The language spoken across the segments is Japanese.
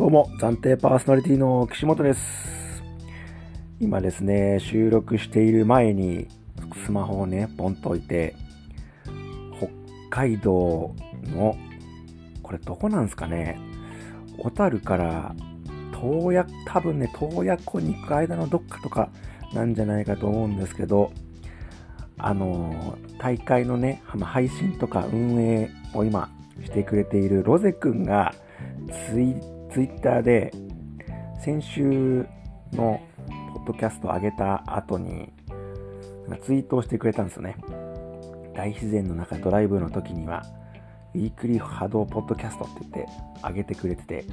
どうも、暫定パーソナリティの岸本です。今ですね、収録している前に、スマホをね、ポンと置いて、北海道の、これどこなんですかね、小樽から洞爺、多分ね、洞爺湖に行く間のどっかとかなんじゃないかと思うんですけど、あの、大会のね、配信とか運営を今してくれているロゼくんがツイッツイッターで先週のポッドキャストを上げた後にツイートをしてくれたんですよね。大自然の中ドライブの時にはウィークリー波動ポッドキャストって言って上げてくれてて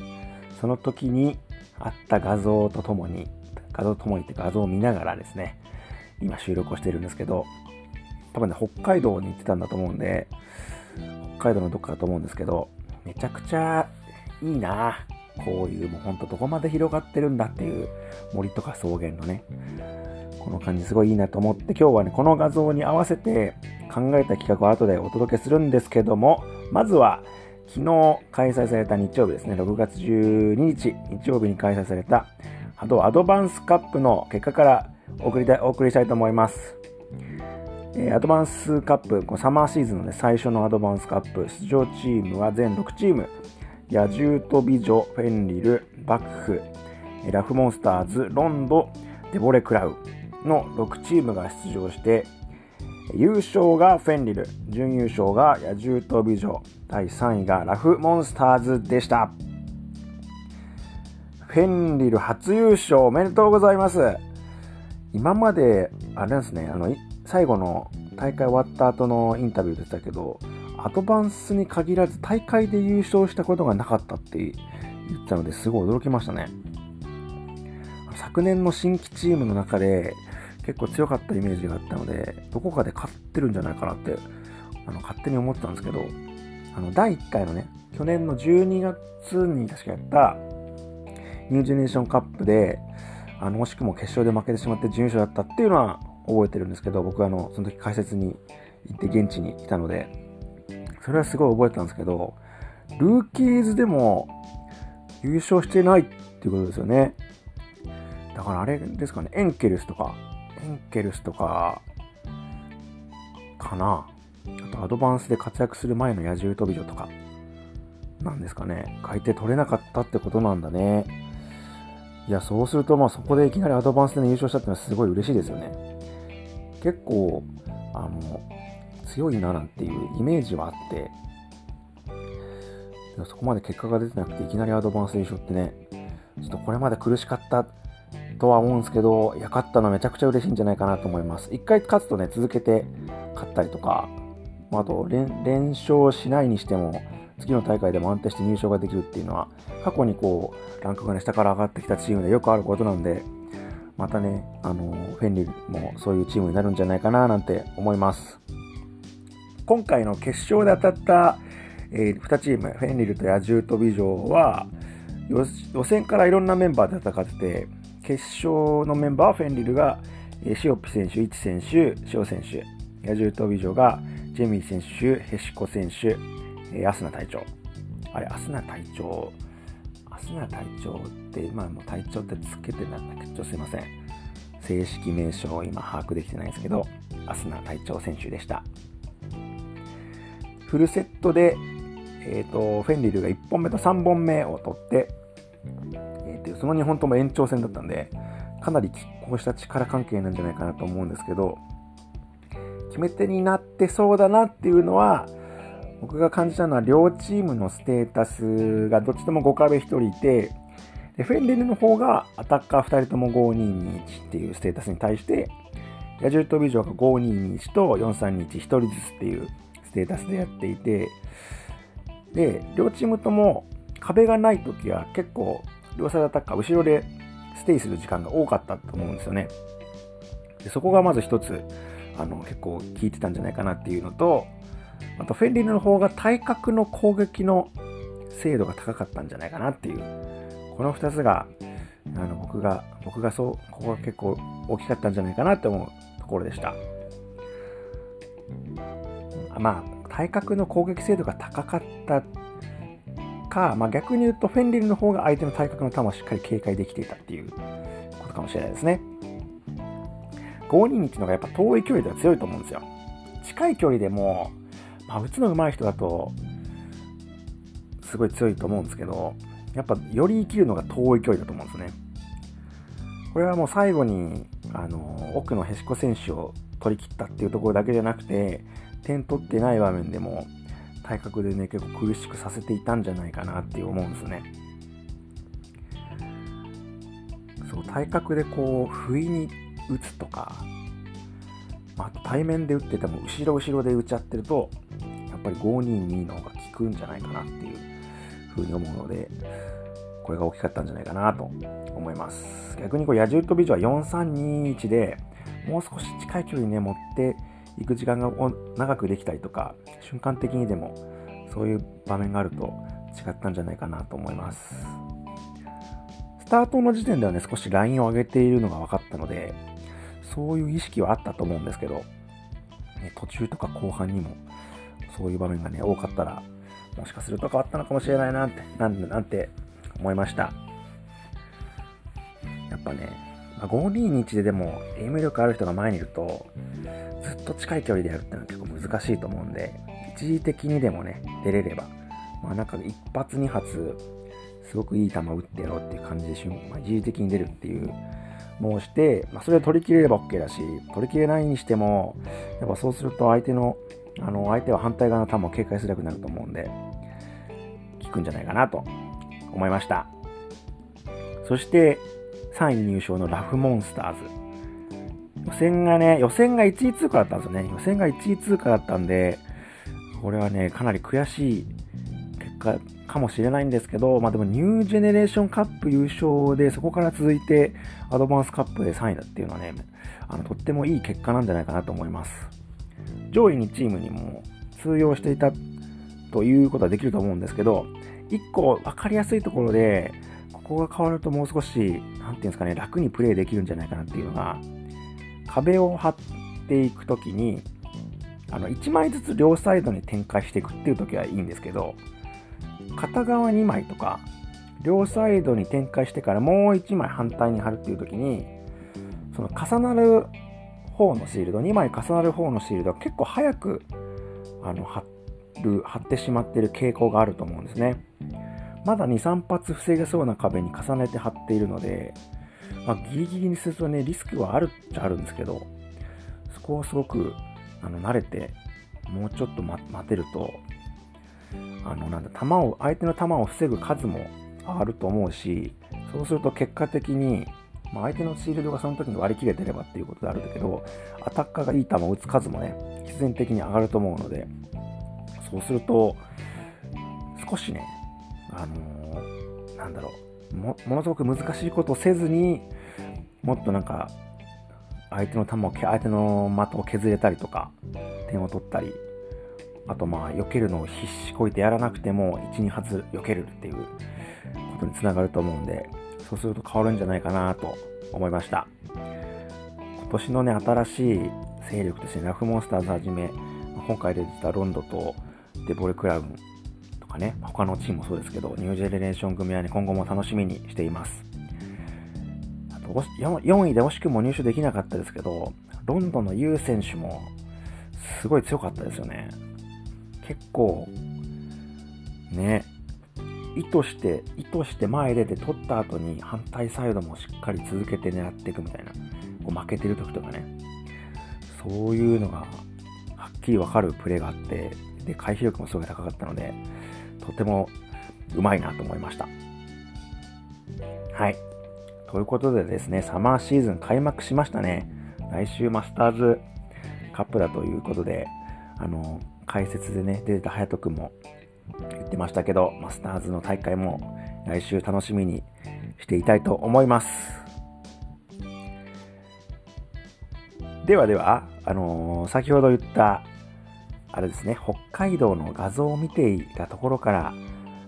その時にあった画像とともに画像とともにって画像を見ながらですね今収録をしてるんですけど多分ね北海道に行ってたんだと思うんで北海道のどっかだと思うんですけどめちゃくちゃいいなこういうもうほんとどこまで広がってるんだっていう森とか草原のね、この感じすごいいいなと思って今日はね、この画像に合わせて考えた企画を後でお届けするんですけども、まずは昨日開催された日曜日ですね、6月12日日曜日に開催された波動アドバンスカップの結果からお送りたお送りしたいと思います。えアドバンスカップ、このサマーシーズンの、ね、最初のアドバンスカップ、出場チームは全6チーム、野獣と美女、フェンリル、バッフ、ラフモンスターズ、ロンド、デボレクラウの6チームが出場して、優勝がフェンリル、準優勝が野獣と美女、第3位がラフモンスターズでした。フェンリル初優勝おめでとうございます。今まで、あれなんですね、あの、最後の大会終わった後のインタビューでしたけど、アドバンスに限らず大会で優勝したことがなかったって言ったのですごい驚きましたね。昨年の新規チームの中で結構強かったイメージがあったので、どこかで勝ってるんじゃないかなってあの勝手に思ってたんですけど、あの第1回のね、去年の12月に確かやったニュージェネーションカップで、あの惜しくも決勝で負けてしまって準優勝だったっていうのは覚えてるんですけど、僕はあのその時解説に行って現地にいたので、それはすごい覚えてたんですけど、ルーキーズでも優勝してないっていうことですよね。だからあれですかね、エンケルスとか、エンケルスとか、かな。あとアドバンスで活躍する前の野獣飛び女とか、なんですかね。書いて取れなかったってことなんだね。いや、そうするとまあそこでいきなりアドバンスで優勝したってのはすごい嬉しいですよね。結構、あの、強いななんていうイメージはあって、そこまで結果が出てなくていきなりアドバンス優勝ってね、ちょっとこれまで苦しかったとは思うんですけど、いや、勝ったのめちゃくちゃ嬉しいんじゃないかなと思います。一回勝つとね、続けて勝ったりとか、あと連、連勝しないにしても、次の大会でも安定して入賞ができるっていうのは、過去にこう、ランクがね、下から上がってきたチームでよくあることなんで、またね、あの、フェンリルもそういうチームになるんじゃないかななんて思います。今回の決勝で当たった、えー、2チーム、フェンリルと野獣と美女は、予選からいろんなメンバーで戦ってて、決勝のメンバーはフェンリルが、えー、シオピ選手、イチ選手、シオ選手、野獣と美女が、ジェミー選手、ヘシコ選手、えー、アスナ隊長。あれ、アスナ隊長、アスナ隊長って、まあもう隊長ってつけてなんだけど、すいません。正式名称を今把握できてないんですけど、アスナ隊長選手でした。フルセットで、えーと、フェンリルが1本目と3本目を取って、えー、とその2本とも延長戦だったんで、かなり拮抗した力関係なんじゃないかなと思うんですけど、決め手になってそうだなっていうのは、僕が感じたのは両チームのステータスがどっちとも5壁1人いて、でフェンリルの方がアタッカー2人とも5221っていうステータスに対して、野獣と美女が5221と4321、1人ずつっていうテータスでやっていて、で、両チームとも壁がない時は結構両サイドアタッカー後ろでステイする時間が多かったと思うんですよね。でそこがまず一つ、あの、結構効いてたんじゃないかなっていうのと、あとフェンリルの方が体格の攻撃の精度が高かったんじゃないかなっていう、この二つが、あの、僕が、僕がそう、ここが結構大きかったんじゃないかなって思うところでした。まあ、体格の攻撃精度が高かったか、まあ、逆に言うとフェンリルの方が相手の体格の球をしっかり警戒できていたっていうことかもしれないですね。521のがやっぱ遠い距離では強いと思うんですよ。近い距離でも、まあ、打つの上手い人だと、すごい強いと思うんですけど、やっぱより生きるのが遠い距離だと思うんですね。これはもう最後に、あの、奥のへしこ選手を取り切ったっていうところだけじゃなくて、点取ってない場面でも、体格でね、結構苦しくさせていたんじゃないかなって思うんですね。そう、体格でこう、不意に打つとか、まあ、と対面で打ってても後ろ後ろで打ちゃってると、やっぱり522の方が効くんじゃないかなっていうふうに思うので、これが大きかったんじゃないかなと思います。逆にこう、野獣と美女は4321で、もう少し近い距離にね、持っていく時間が長くできたりとか、瞬間的にでも、そういう場面があると違ったんじゃないかなと思います。スタートの時点ではね、少しラインを上げているのが分かったので、そういう意識はあったと思うんですけど、ね、途中とか後半にもそういう場面がね、多かったら、もしかすると変わったのかもしれないなって、なんなんて思いました。やっぱね、まあ、521ででも、エイム力ある人が前にいると、ずっと近い距離でやるってのは結構難しいと思うんで、一時的にでもね、出れれば、まあなんか一発二発、すごくいい球打ってやろうっていう感じでしょ、まあ、一時的に出るっていう申して、まあ、それを取り切れれば OK だし、取り切れないにしても、やっぱそうすると相手の、あの、相手は反対側の球を警戒しづらくなると思うんで、効くんじゃないかなと思いました。そして、3位入賞のラフモンスターズ。予選がね、予選が1位通過だったんですよね。予選が1位通過だったんで、これはね、かなり悔しい結果かもしれないんですけど、まあでもニュージェネレーションカップ優勝で、そこから続いてアドバンスカップで3位だっていうのはね、あの、とってもいい結果なんじゃないかなと思います。上位2チームにも通用していたということはできると思うんですけど、1個分かりやすいところで、ここが変わるともう少し、なんていうんですかね、楽にプレイできるんじゃないかなっていうのが、壁を張っていくときに、あの、1枚ずつ両サイドに展開していくっていう時はいいんですけど、片側2枚とか、両サイドに展開してからもう1枚反対に貼るっていう時に、その重なる方のシールド、2枚重なる方のシールドは結構早くあの貼る、貼ってしまってる傾向があると思うんですね。まだ2、3発防げそうな壁に重ねて貼っているので、まあ、ギリギリにするとね、リスクはあるっちゃあるんですけど、そこをすごくあの慣れて、もうちょっと待てると、あの、なんだ、球を、相手の球を防ぐ数も上がると思うし、そうすると結果的に、まあ、相手のシールドがその時に割り切れてればっていうことであるんだけど、アタッカーがいい球を打つ数もね、必然的に上がると思うので、そうすると、少しね、あのー、なんだろうも、ものすごく難しいことをせずに、もっとなんか、相手の球を、相手の的を削れたりとか、点を取ったり、あとまあ、避けるのを必死こいてやらなくても、1、2発避けるっていうことにつながると思うんで、そうすると変わるんじゃないかなと思いました。今年のね、新しい勢力としてラフモンスターズはじめ、今回出てたロンドとデボレクラウンとかね、他のチームもそうですけど、ニュージェネレーション組はね、今後も楽しみにしています。あと4位で惜しくも入手できなかったですけど、ロンドンのユー選手もすごい強かったですよね。結構、ね、意図して、意図して前出て取った後に反対サイドもしっかり続けて狙っていくみたいな、こう負けてる時とかね、そういうのがはっきりわかるプレーがあって、で、回避力もすごい高かったので、とてもうまいなと思いました。はい。ということでですね、サマーシーズン開幕しましたね。来週マスターズカップだということで、あの、解説でね、出てた隼人君も言ってましたけど、マスターズの大会も来週楽しみにしていたいと思います。ではでは、あのー、先ほど言った、あれですね、北海道の画像を見ていたところから、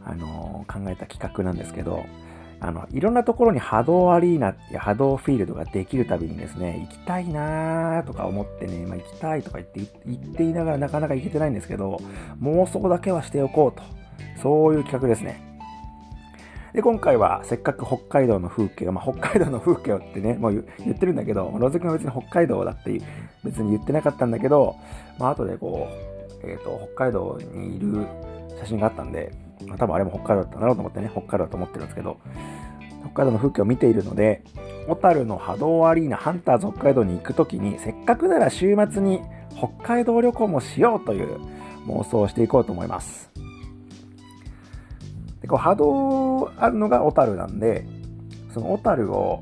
あのー、考えた企画なんですけど、あの、いろんなところに波動アリーナや波動フィールドができるたびにですね、行きたいなーとか思ってね、まあ、行きたいとか言って言っていながらなかなか行けてないんですけど、妄想だけはしておこうと。そういう企画ですね。で、今回はせっかく北海道の風景を、まあ、北海道の風景をってね、もう言ってるんだけど、ロゼ君は別に北海道だって別に言ってなかったんだけど、まあ後でこう、え、ー、と、北海道にいる写真があったんで、まあ、多分あれも北海道だったんだろうと思ってね、北海道だと思ってるんですけど、北海道の風景を見ているので、小樽の波動アリーナハンターズ北海道に行くときに、せっかくなら週末に北海道旅行もしようという妄想をしていこうと思います。でこう波動あるのが小樽なんで、その小樽を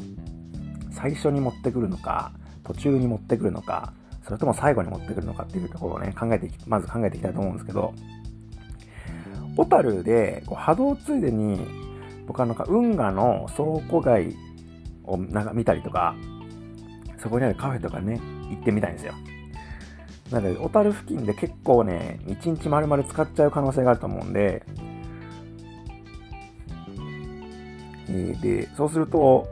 最初に持ってくるのか、途中に持ってくるのか、それとも最後に持ってくるのかっていうところをね、考えてまず考えていきたいと思うんですけど、小樽でこう波動ついでに僕はなんか運河の倉庫街をなんか見たりとか、そこにあるカフェとかね、行ってみたいんですよ。なので、小樽付近で結構ね、一日丸々使っちゃう可能性があると思うんで、えー、で、そうすると、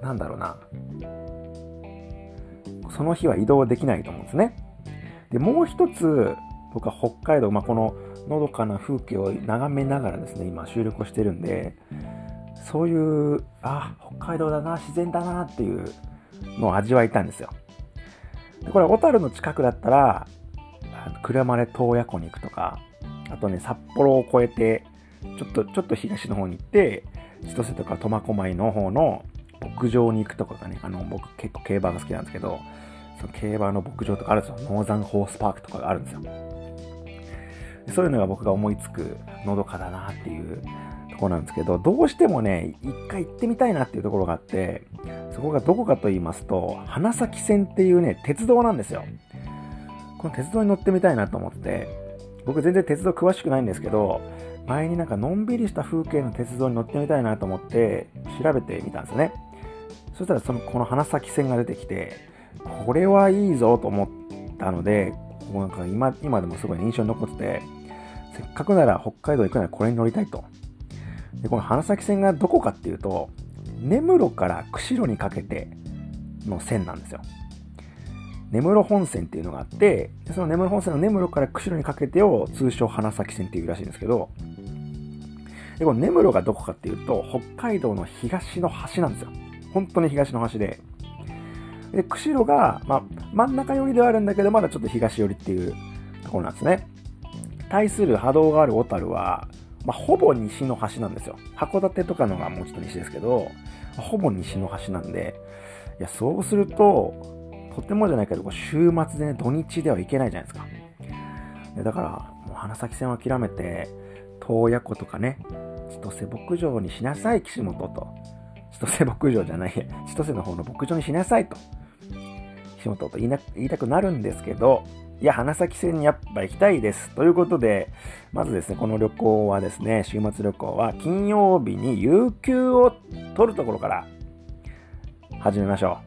なんだろうな、その日は移動できないと思うんですね。で、もう一つ、僕は北海道、まあ、こののどかな風景を眺めながらですね、今収録をしてるんで、そういう、あ、北海道だな、自然だなっていうのを味わいたんですよ。でこれ、小樽の近くだったら、車で洞爺湖に行くとか、あとね、札幌を越えて、ちょっと、ちょっと東の方に行って、千歳とか苫小牧の方の牧場に行くとかがね、あの、僕結構競馬が好きなんですけど、その競馬の牧場とかあるんですよ。ノーザンホースパークとかがあるんですよ。そういうのが僕が思いつくのどかだなっていうとこなんですけど、どうしてもね、一回行ってみたいなっていうところがあって、そこがどこかと言いますと、花咲線っていうね、鉄道なんですよ。この鉄道に乗ってみたいなと思って、僕全然鉄道詳しくないんですけど、前になんかのんびりした風景の鉄道に乗ってみたいなと思って調べてみたんですよね。そしたらそのこの花咲線が出てきて、これはいいぞと思ったので、もうなんか今今でもすごい印象に残ってて、せっかくなら北海道行くならこれに乗りたいと。で、この花咲線がどこかっていうと、根室から釧路にかけての線なんですよ。根室本線っていうのがあって、その根室本線の根室から釧路にかけてを通称花咲線っていうらしいんですけど、で、この根室がどこかっていうと、北海道の東の端なんですよ。本当に東の端で。で、釧路が、まあ、真ん中寄りではあるんだけど、まだちょっと東寄りっていうところなんですね。対する波動がある小樽は、まあ、ほぼ西の端なんですよ。函館とかのがもうちょっと西ですけど、ほぼ西の端なんで、いや、そうすると、とてもじゃないけど、週末でね、土日では行けないじゃないですか。だから、もう花咲線を諦めて、洞爺湖とかね、千歳牧場にしなさい、岸本と。千歳牧場じゃない、千歳の方の牧場にしなさいと。岸本と言いな言いたくなるんですけど、いや、花咲線にやっぱ行きたいです。ということで、まずですね、この旅行はですね、週末旅行は金曜日に有給を取るところから始めましょ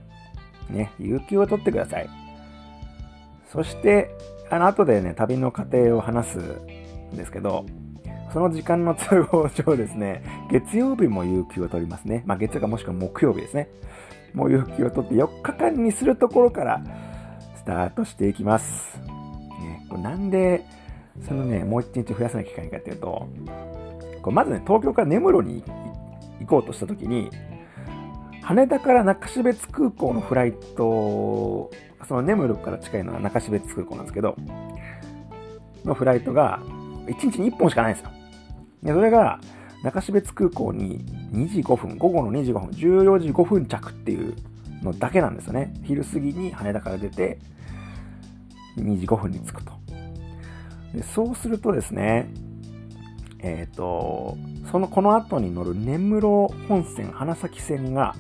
う。ね、有給を取ってください。そして、あの、後でね、旅の過程を話すんですけど、その時間の都合上ですね、月曜日も有給を取りますね。まあ、月曜かもしくは木曜日ですね。もう有給を取って4日間にするところからスタートしていきます。ね、これなんで、そのね、もう1日増やさなきゃいけないかっていうと、これまずね、東京から根室に行こうとしたときに、羽田から中標別空港のフライト、その根室から近いのは中標別空港なんですけど、のフライトが1日に1本しかないんですよ。で、それが中標別空港に2時5分、午後の2時5分、14時5分着っていうのだけなんですよね。昼過ぎに羽田から出て、2時5分に着くと。でそうするとですね、えっ、ー、と、その、この後に乗る根室本線、花咲線が、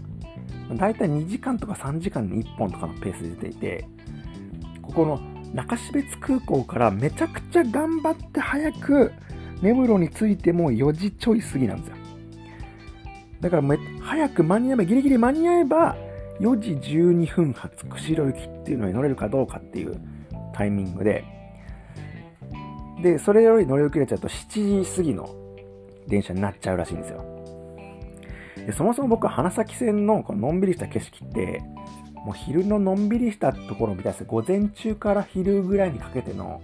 だいたい2時間とか3時間に1本とかのペースで出ていて、ここの中標津空港からめちゃくちゃ頑張って早く根室に着いても4時ちょい過ぎなんですよ。だからめ早く間に合えば、ギリギリ間に合えば、4時12分発釧路行きっていうのに乗れるかどうかっていうタイミングで、で、それより乗り遅れちゃうと7時過ぎの電車になっちゃうらしいんですよ。でそもそも僕は花咲線のこののんびりした景色って、もう昼ののんびりしたところを見たいです。午前中から昼ぐらいにかけての、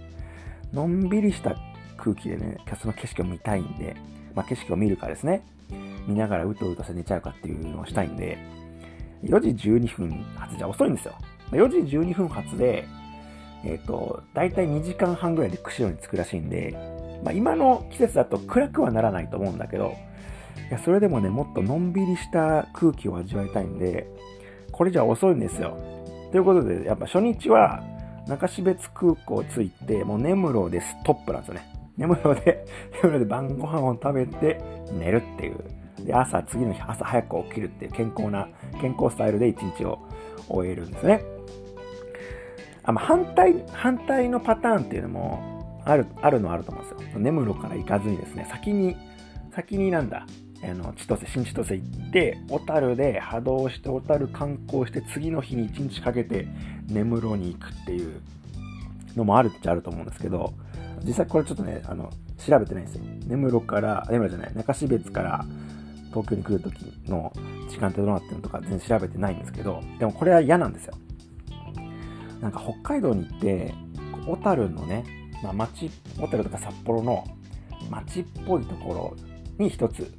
のんびりした空気でね、その景色を見たいんで、まあ、景色を見るかですね、見ながらうとうとして寝ちゃうかっていうのをしたいんで、4時12分発じゃ遅いんですよ。4時12分発で、えっ、ー、と、だいたい2時間半ぐらいで釧路に着くらしいんで、まあ、今の季節だと暗くはならないと思うんだけど、いや、それでもね、もっとのんびりした空気を味わいたいんで、これじゃ遅いんですよ。ということで、やっぱ初日は中標津空港着いて、もう根室でストップなんですよね。根室で、根室で晩ご飯を食べて寝るっていう。で、朝、次の日朝早く起きるっていう健康な、健康スタイルで一日を終えるんですね。あま、反対、反対のパターンっていうのもある、あるのはあると思うんですよ。根室から行かずにですね、先に、先になんだ、あの千歳、新千歳行って、小樽で波動して、小樽観光して、次の日に1日かけて根室に行くっていうのもあるっちゃあると思うんですけど、実際これちょっとね、あの、調べてないんですよ。根室から、根室じゃない、中標津から東京に来る時の時間ってどうなってるのとか全然調べてないんですけど、でもこれは嫌なんですよ。なんか北海道に行って、小樽のね、まあ、町、小樽とか札幌の町っぽいところに一つ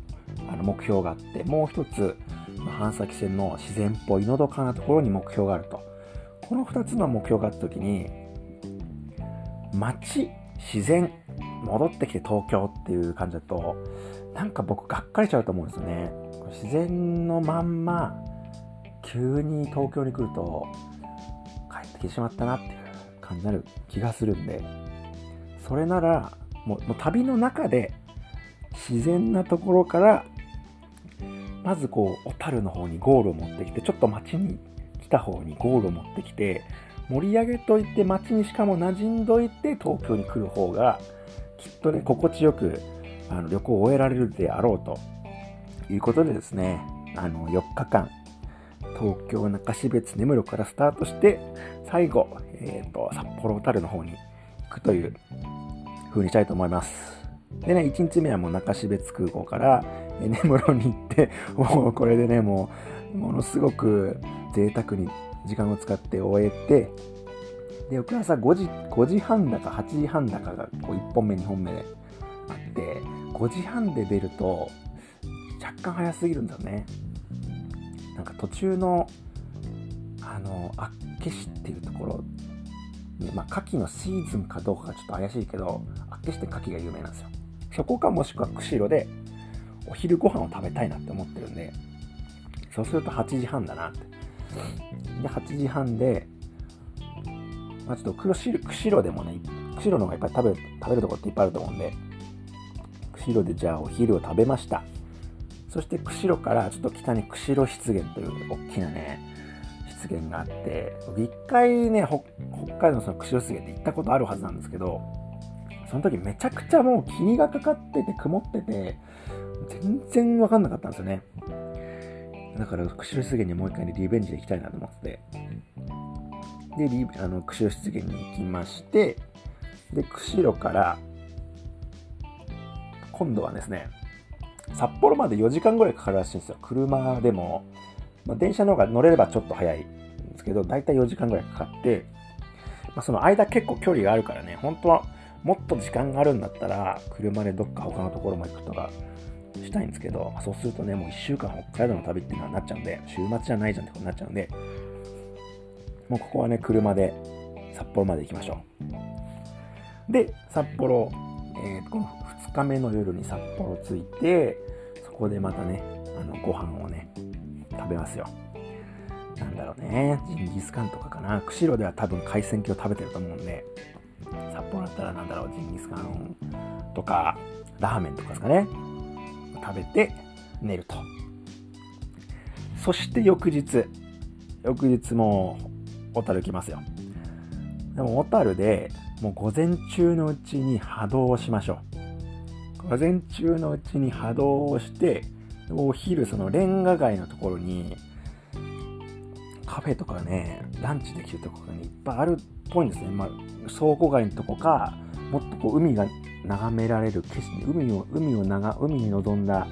あの目標があって、もう一つ、まあ、半崎線の自然っぽいのどかなところに目標があると。この二つの目標があった時に、街、自然、戻ってきて東京っていう感じだと、なんか僕がっかりちゃうと思うんですよね。自然のまんま、急に東京に来ると、帰ってきてしまったなっていう感じになる気がするんで、それなら、もうもう旅の中で自然なところからまずこう小樽の方にゴールを持ってきてちょっと街に来た方にゴールを持ってきて盛り上げといて街にしかも馴染んどいて東京に来る方がきっとね心地よくあの旅行を終えられるであろうということでですねあの4日間東京中標津根室からスタートして最後、えーと、札幌小樽の方に行くという風にしたいと思います。でね、1日目はもう中標津空港から根室に行って、もうこれでね、もう、ものすごく贅沢に時間を使って終えて、で、翌朝5時、5時半だか8時半だかがこう1本目、2本目であって、5時半で出ると若干早すぎるんだよね。なんか途中の、あの、厚岸っていうところ、まあ、牡蠣のシーズンかどうかがちょっと怪しいけど、厚岸って牡蠣が有名なんですよ。そこかもしくは釧路でお昼ご飯を食べたいなって思ってるんで、そうすると8時半だなって。で、8時半で、まあ、ちょっと釧路でもね、釧路の方がいっぱい食べ食べるとこっていっぱいあると思うんで、釧路でじゃあお昼を食べました。そして釧路からちょっと北に釧路湿原という大きなね、湿原があって、僕一回ね、北海道のその釧路湿原って行ったことあるはずなんですけど、その時めちゃくちゃもう霧がかかってて曇ってて、全然わかんなかったんですよね。だから、釧路湿原にもう一回ね、リベンジで行きたいなと思って。で、あの釧路湿原に行きまして、で、釧路から、今度はですね、札幌まで4時間ぐらいかかるらしいんですよ。車でも、まあ、電車の方が乗れればちょっと早いんですけど、だいたい4時間ぐらいかかって、まあ、その間結構距離があるからね、本当はもっと時間があるんだったら、車でどっか他のところも行くとかしたいんですけど、そうするとね、もう1週間北海道の旅っていうのはなっちゃうんで、週末じゃないじゃんってことになっちゃうんで、もうここはね、車で札幌まで行きましょう。で、札幌、えー、この2日目の夜に札幌着いて、そこでまたね、あの、ご飯をね、食べますよ。なんだろうね、ジンギスカンとかかな。釧路では多分海鮮系を食べてると思うんで、札幌だったらなんだろう、ジンギスカンとか、ラーメンとかですかね。食べて寝ると。そして翌日、翌日も小樽来ますよ。でも小樽でもう午前中のうちに波動をしましょう。午前中のうちに波動をして、お昼そのレンガ街のところにカフェとかね、ランチできるとこが、ね、いっぱいあるっぽいんですね。まあ、倉庫街のとこか、もっとこう海が眺められる景色、海を、海を長、海に臨んだ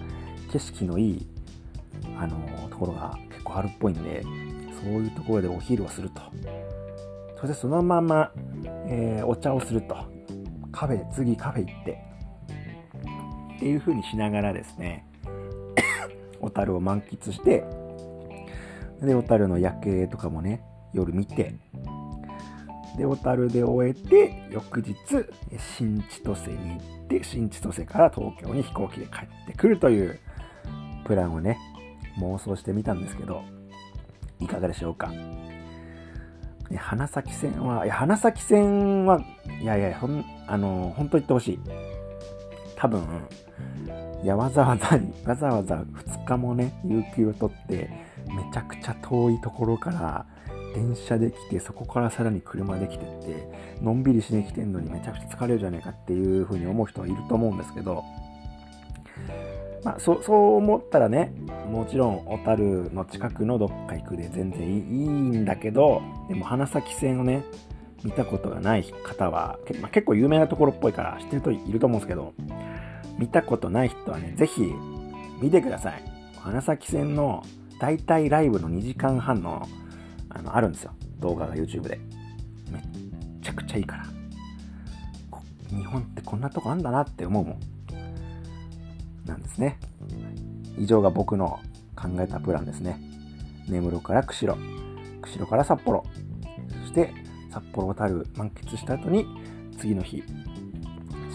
景色のいい、あの、ところが結構あるっぽいんで、そういうところでお昼をすると。そしてそのまま、えー、お茶をすると。カフェ、次カフェ行って。っていう風にしながらですね、小樽を満喫して、で、小樽の夜景とかもね、夜見て、で、小樽で終えて、翌日、新千歳に行って、新千歳から東京に飛行機で帰ってくるというプランをね、妄想してみたんですけど、いかがでしょうか？花咲線は、いや、花咲線は、いやいや、ほん、あの、本当言ってほしい。多分、いや、わざわざ、わざわざ2日もね、有給を取って、めちゃくちゃ遠いところから、電車で来て、そこからさらに車で来てって、のんびりしに来てんのにめちゃくちゃ疲れるじゃねえかっていう風に思う人はいると思うんですけど、まあ、そそう思ったらね、もちろん小樽の近くのどっか行くで全然いいんだけど、でも花咲線をね、見たことがない方は、まあ、結構有名なところっぽいから知ってる人いると思うんですけど、見たことない人はね、ぜひ見てください。花咲線の大体ライブの2時間半の、あの、あるんですよ。動画が YouTube で。めっちゃくちゃいいから。日本ってこんなとこあんだなって思うもん。なんですね。以上が僕の考えたプランですね。根室から釧路、釧路から札幌、そして札幌小樽満喫した後に次の日、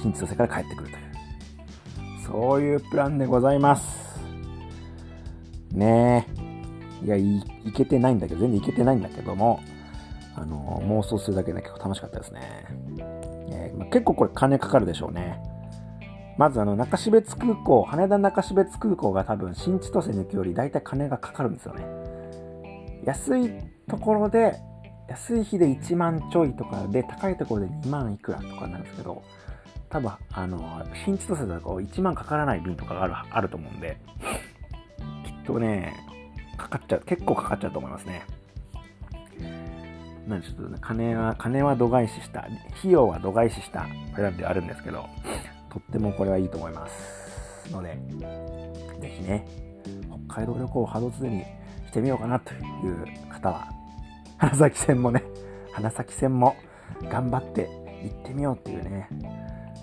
新千歳から帰ってくるという、そういうプランでございます。ねえ。いや、い、いけてないんだけど、全然いけてないんだけども、あの、妄想するだけで結構楽しかったですね。えー、結構これ金かかるでしょうね。まずあの中標津空港、羽田中標津空港が多分新千歳に行くより大体金がかかるんですよね。安いところで、安い日で1万ちょいとかで、高いところで2万いくらとかになるんですけど、多分、あの、新千歳だと1万かからない便とかがあるあると思うんで、きっとね、かかっちゃう、結構かかっちゃうと思いますね。なんでちょっとね、金は、金は度外視した、費用は度外視したプランではあるんですけど、とってもこれはいいと思いますので、ぜひね、北海道旅行をハードツにしてみようかなという方は、花咲線もね、花咲線も頑張って行ってみようっていうね、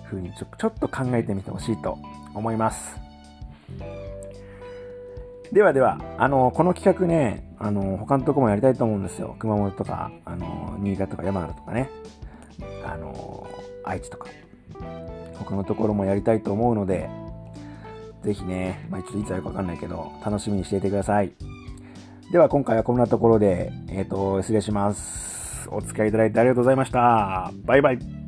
風にちょちょっと考えてみてほしいと思います。ではでは、あの、この企画ね、あの、他のとこもやりたいと思うんですよ。熊本とか、あの、新潟とか山形とかね、あの、愛知とか。他のところもやりたいと思うので、ぜひね、まあ、ちょっといつやるかわかんないけど、楽しみにしていてください。では今回はこんなところで、えっ、ー、と、失礼します。お付き合いいただいてありがとうございました。バイバイ。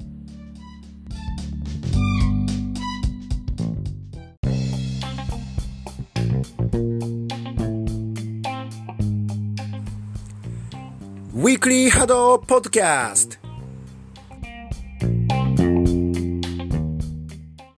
波動ポッドキャスト。